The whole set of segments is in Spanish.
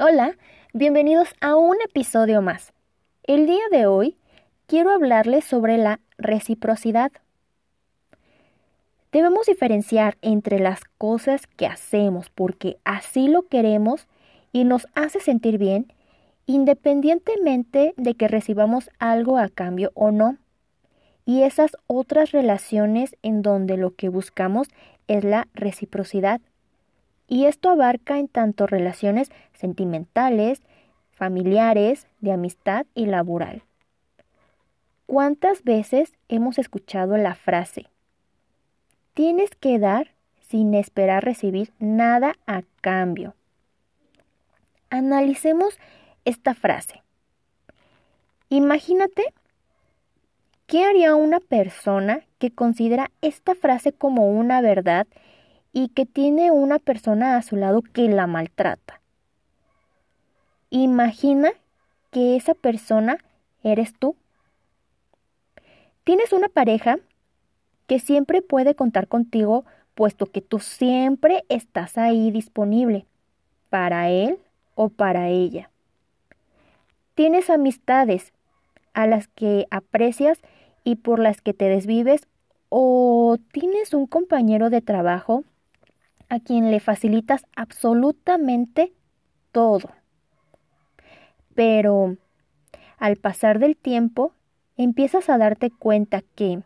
Hola, bienvenidos a un episodio más. El día de hoy quiero hablarles sobre la reciprocidad. Debemos diferenciar entre las cosas que hacemos porque así lo queremos y nos hace sentir bien, independientemente de que recibamos algo a cambio o no, y esas otras relaciones en donde lo que buscamos es la reciprocidad. Y esto abarca en tanto relaciones sentimentales, familiares, de amistad y laboral. ¿Cuántas veces hemos escuchado la frase, tienes que dar sin esperar recibir nada a cambio? Analicemos esta frase. Imagínate qué haría una persona que considera esta frase como una verdad y que tiene una persona a su lado que la maltrata. Imagina que esa persona eres tú. Tienes una pareja que siempre puede contar contigo puesto que tú siempre estás ahí disponible para él o para ella. Tienes amistades a las que aprecias y por las que te desvives o tienes un compañero de trabajo a quien le facilitas absolutamente todo. Pero al pasar del tiempo, empiezas a darte cuenta que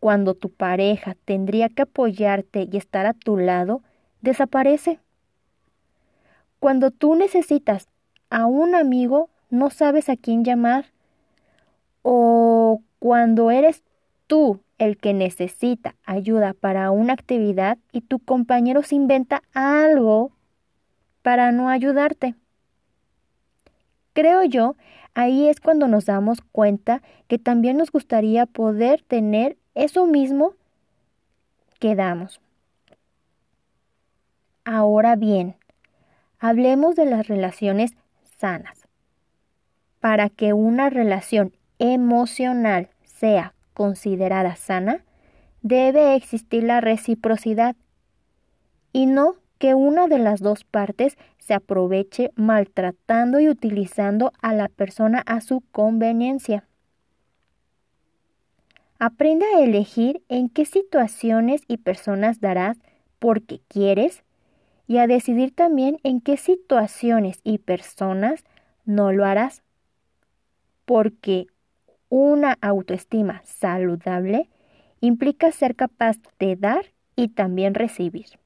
cuando tu pareja tendría que apoyarte y estar a tu lado, desaparece. Cuando tú necesitas a un amigo, no sabes a quién llamar. O cuando eres tú el que necesita ayuda para una actividad y tu compañero se inventa algo para no ayudarte. Creo yo, ahí es cuando nos damos cuenta que también nos gustaría poder tener eso mismo que damos. Ahora bien, hablemos de las relaciones sanas. Para que una relación emocional sea considerada sana, debe existir la reciprocidad y no que una de las dos partes se aproveche maltratando y utilizando a la persona a su conveniencia. Aprende a elegir en qué situaciones y personas darás porque quieres y a decidir también en qué situaciones y personas no lo harás porque una autoestima saludable implica ser capaz de dar y también recibir.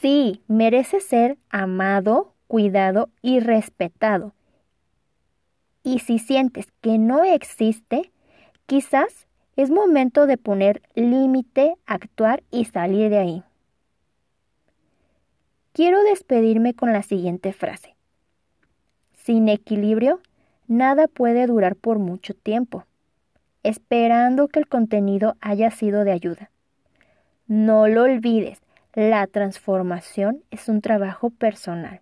Sí, merece ser amado, cuidado y respetado. Y si sientes que no existe, quizás es momento de poner límite, actuar y salir de ahí. Quiero despedirme con la siguiente frase. Sin equilibrio nada puede durar por mucho tiempo, esperando que el contenido haya sido de ayuda. No lo olvides, la transformación es un trabajo personal.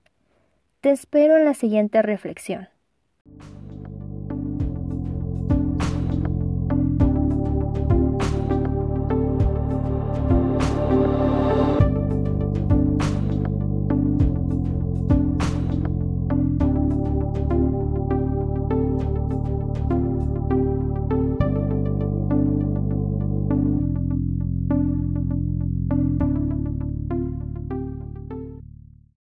Te espero en la siguiente reflexión.